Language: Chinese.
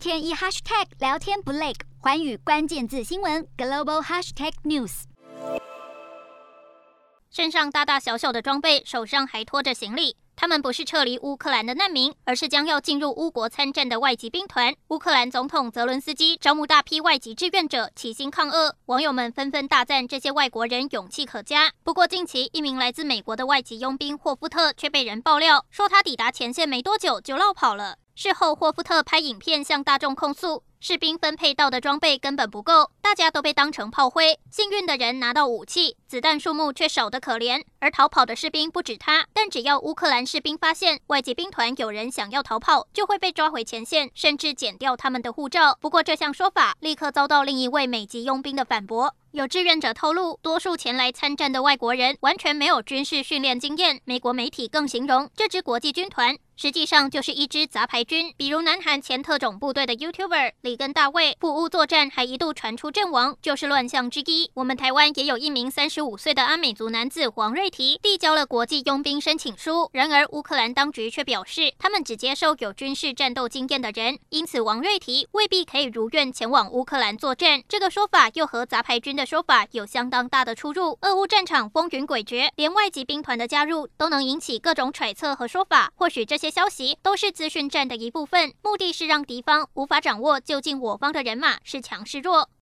天一 hashtag 聊天不累，寰宇关键字新闻 global hashtag news。身上大大小小的装备，手上还拖着行李。他们不是撤离乌克兰的难民，而是将要进入乌国参战的外籍兵团。乌克兰总统泽伦斯基招募大批外籍志愿者，齐心抗俄。网友们纷纷大赞这些外国人勇气可嘉。不过，近期一名来自美国的外籍佣兵霍夫特却被人爆料说，他抵达前线没多久就落跑了。事后，霍夫特拍影片向大众控诉，士兵分配到的装备根本不够，大家都被当成炮灰。幸运的人拿到武器，子弹数目却少得可怜。而逃跑的士兵不止他，但只要乌克兰士兵发现外籍兵团有人想要逃跑，就会被抓回前线，甚至剪掉他们的护照。不过，这项说法立刻遭到另一位美籍佣兵的反驳。有志愿者透露，多数前来参战的外国人完全没有军事训练经验。美国媒体更形容这支国际军团实际上就是一支杂牌军。比如，南韩前特种部队的 YouTuber 里根大卫赴乌作战，还一度传出阵亡，就是乱象之一。我们台湾也有一名三十十五岁的阿美族男子黄瑞提递交了国际佣兵申请书，然而乌克兰当局却表示，他们只接受有军事战斗经验的人，因此王瑞提未必可以如愿前往乌克兰作战。这个说法又和杂牌军的说法有相当大的出入。俄乌战场风云诡谲，连外籍兵团的加入都能引起各种揣测和说法。或许这些消息都是资讯战的一部分，目的是让敌方无法掌握究竟我方的人马是强是弱。